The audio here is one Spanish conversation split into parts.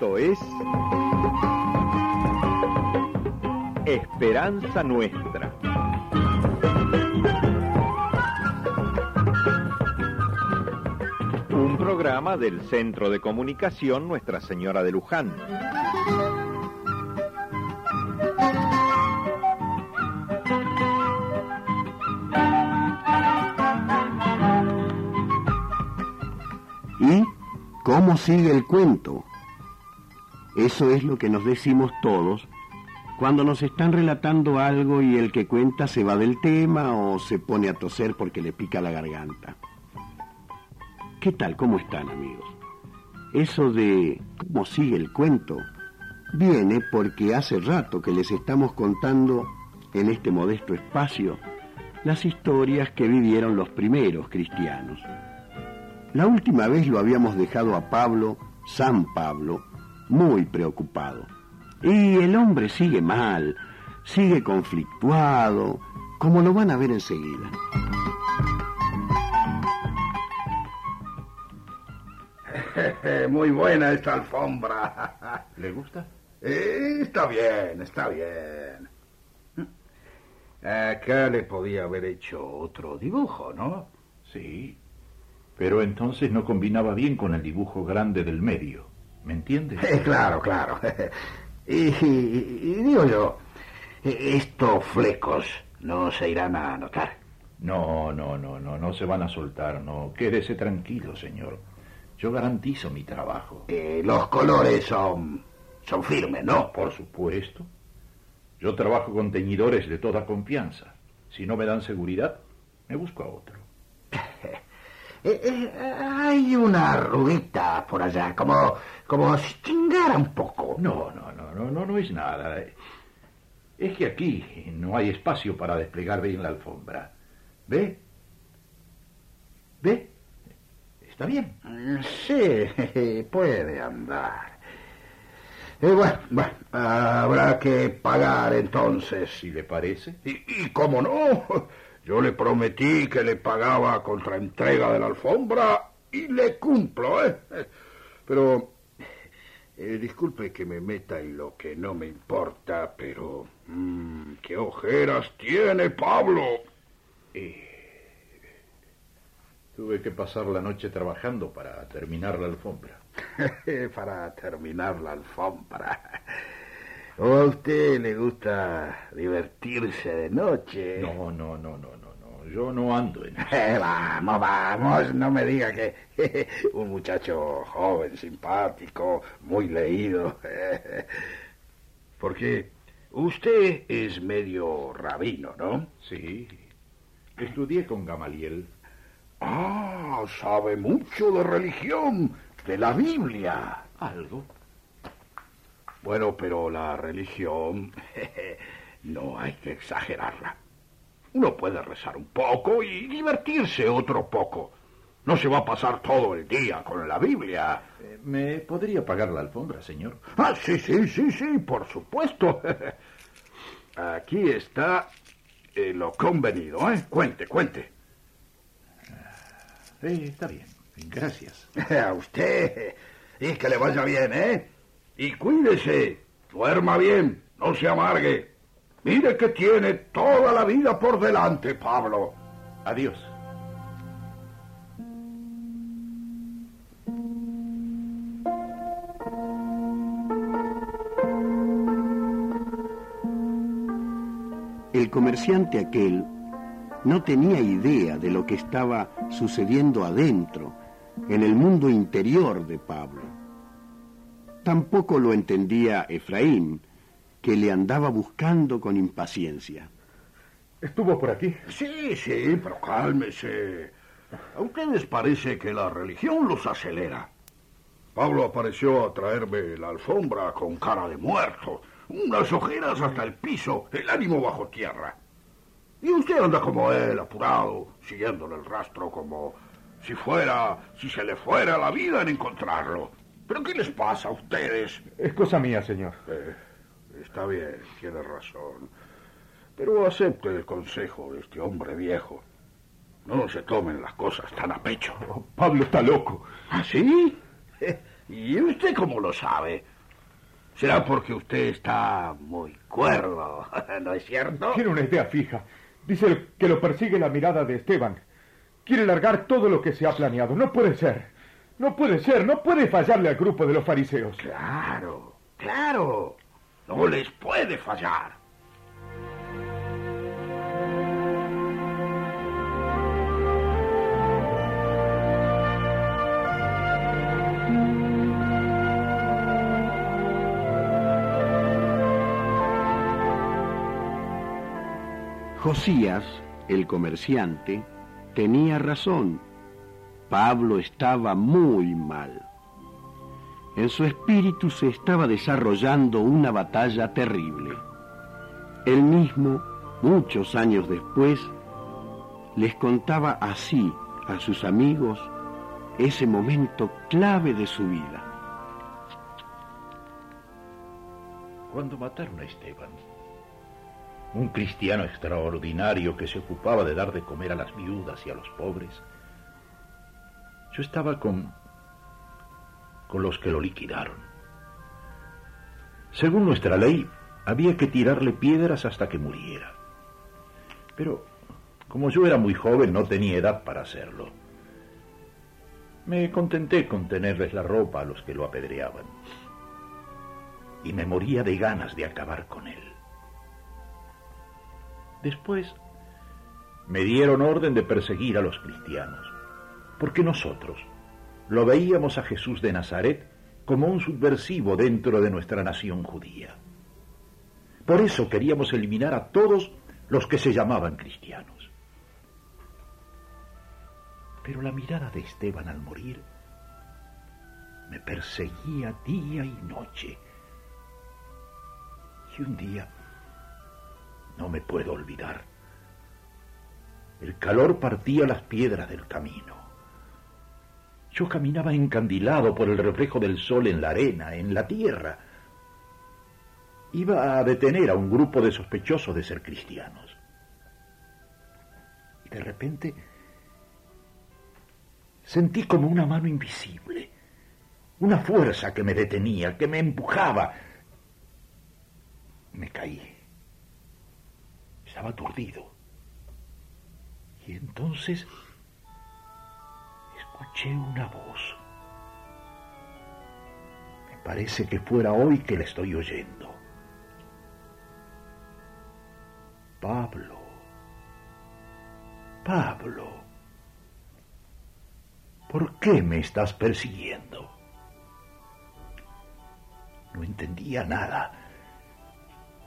Esto es Esperanza Nuestra. Un programa del Centro de Comunicación Nuestra Señora de Luján. ¿Y cómo sigue el cuento? Eso es lo que nos decimos todos cuando nos están relatando algo y el que cuenta se va del tema o se pone a toser porque le pica la garganta. ¿Qué tal? ¿Cómo están amigos? Eso de cómo sigue el cuento viene porque hace rato que les estamos contando en este modesto espacio las historias que vivieron los primeros cristianos. La última vez lo habíamos dejado a Pablo, San Pablo, muy preocupado. Y el hombre sigue mal, sigue conflictuado, como lo van a ver enseguida. Muy buena esta alfombra. ¿Le gusta? Eh, está bien, está bien. Acá le podía haber hecho otro dibujo, ¿no? Sí, pero entonces no combinaba bien con el dibujo grande del medio. ¿Me entiende? Eh, claro, claro. Y, y- y digo yo, eh, estos flecos no se irán a notar. No, no, no, no, no se van a soltar, no. Quédese tranquilo, señor. Yo garantizo mi trabajo. Eh, los colores son, son firmes, ¿no? Por supuesto. Yo trabajo con teñidores de toda confianza. Si no me dan seguridad, me busco a otro. Eh, eh, hay una rubita por allá, como, como si chingara un poco. No, no, no, no, no, no es nada. Es que aquí no hay espacio para desplegar bien la alfombra. ¿Ve? ¿Ve? Está bien. Sí, puede andar. Eh, bueno, bueno, habrá que pagar entonces. Si le parece. ¿Y, y cómo no? Yo le prometí que le pagaba contra entrega de la alfombra y le cumplo, ¿eh? Pero, eh, disculpe que me meta en lo que no me importa, pero... mm, ¿Qué ojeras tiene Pablo? Tuve que pasar la noche trabajando para terminar la alfombra. Para terminar la alfombra. ¿O a usted le gusta divertirse de noche? No, no, no, no, no, no. Yo no ando en... Eh, vamos, vamos, no me diga que un muchacho joven, simpático, muy leído. Porque usted es medio rabino, ¿no? Sí. Estudié con Gamaliel. Ah, sabe mucho de religión, de la Biblia. Algo. Bueno, pero la religión no hay que exagerarla. Uno puede rezar un poco y divertirse otro poco. No se va a pasar todo el día con la Biblia. Eh, ¿Me podría pagar la alfombra, señor? Ah, sí, sí, sí, sí, por supuesto. Aquí está eh, lo convenido, ¿eh? Cuente, cuente. Eh, está bien. Gracias. A usted. Y que le vaya bien, ¿eh? Y cuídese. Duerma bien. No se amargue. Mire que tiene toda la vida por delante, Pablo. Adiós. El comerciante aquel no tenía idea de lo que estaba sucediendo adentro, en el mundo interior de Pablo. Tampoco lo entendía Efraín, que le andaba buscando con impaciencia. ¿Estuvo por aquí? Sí, sí, pero cálmese. A ustedes parece que la religión los acelera. Pablo apareció a traerme la alfombra con cara de muerto, unas ojeras hasta el piso, el ánimo bajo tierra. Y usted anda como él, apurado, siguiéndole el rastro como si fuera, si se le fuera la vida en encontrarlo. ¿Pero qué les pasa a ustedes? Es cosa mía, señor. Eh, está bien, tiene razón. Pero acepte el consejo de este hombre viejo. No se tomen las cosas tan a pecho. Pablo está loco. ¿Ah, sí? ¿Y usted cómo lo sabe? Será porque usted está muy cuerdo, ¿no es cierto? Tiene una idea fija. Dice que lo persigue la mirada de Esteban. Quiere largar todo lo que se ha planeado. No puede ser. No puede ser. No puede fallarle al grupo de los fariseos. Claro, claro. No les puede fallar. Josías, el comerciante, tenía razón. Pablo estaba muy mal. En su espíritu se estaba desarrollando una batalla terrible. Él mismo, muchos años después, les contaba así a sus amigos ese momento clave de su vida. Cuando mataron a Esteban, un cristiano extraordinario que se ocupaba de dar de comer a las viudas y a los pobres. Yo estaba con con los que lo liquidaron. Según nuestra ley, había que tirarle piedras hasta que muriera. Pero como yo era muy joven, no tenía edad para hacerlo. Me contenté con tenerles la ropa a los que lo apedreaban. Y me moría de ganas de acabar con él. Después me dieron orden de perseguir a los cristianos, porque nosotros lo veíamos a Jesús de Nazaret como un subversivo dentro de nuestra nación judía. Por eso queríamos eliminar a todos los que se llamaban cristianos. Pero la mirada de Esteban al morir me perseguía día y noche. Y un día no me puedo olvidar. El calor partía las piedras del camino. Yo caminaba encandilado por el reflejo del sol en la arena, en la tierra. Iba a detener a un grupo de sospechosos de ser cristianos. Y de repente sentí como una mano invisible, una fuerza que me detenía, que me empujaba. Me caí. Estaba aturdido. Y entonces escuché una voz. Me parece que fuera hoy que la estoy oyendo. Pablo. Pablo. ¿Por qué me estás persiguiendo? No entendía nada.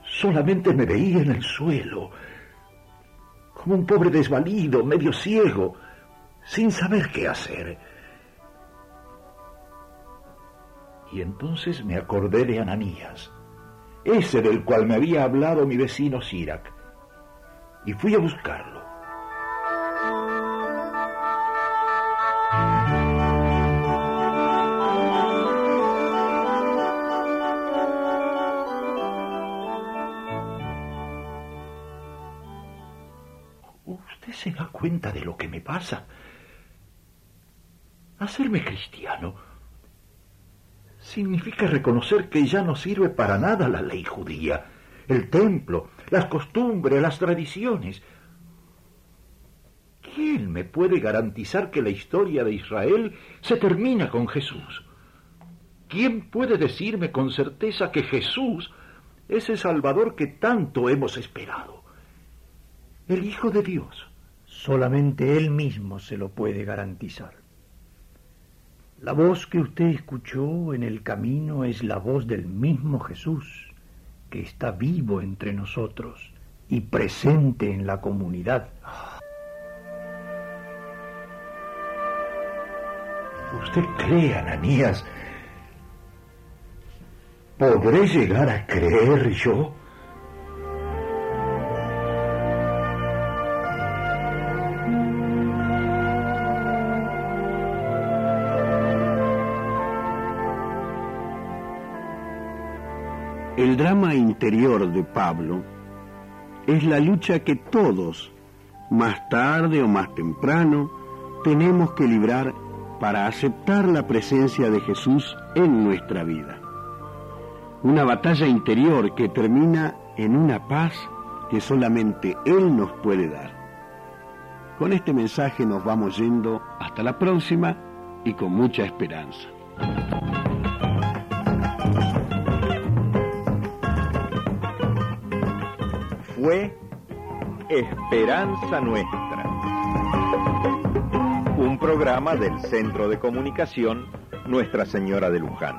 Solamente me veía en el suelo, como un pobre desvalido, medio ciego, sin saber qué hacer. Y entonces me acordé de Ananías, ese del cual me había hablado mi vecino Sirac, y fui a buscarlo. se da cuenta de lo que me pasa. Hacerme cristiano significa reconocer que ya no sirve para nada la ley judía, el templo, las costumbres, las tradiciones. ¿Quién me puede garantizar que la historia de Israel se termina con Jesús? ¿Quién puede decirme con certeza que Jesús es el Salvador que tanto hemos esperado? El Hijo de Dios. Solamente Él mismo se lo puede garantizar. La voz que usted escuchó en el camino es la voz del mismo Jesús, que está vivo entre nosotros y presente en la comunidad. ¿Usted cree, Ananías? ¿Podré llegar a creer yo? El drama interior de Pablo es la lucha que todos, más tarde o más temprano, tenemos que librar para aceptar la presencia de Jesús en nuestra vida. Una batalla interior que termina en una paz que solamente Él nos puede dar. Con este mensaje nos vamos yendo hasta la próxima y con mucha esperanza. Fue Esperanza Nuestra, un programa del Centro de Comunicación Nuestra Señora de Luján.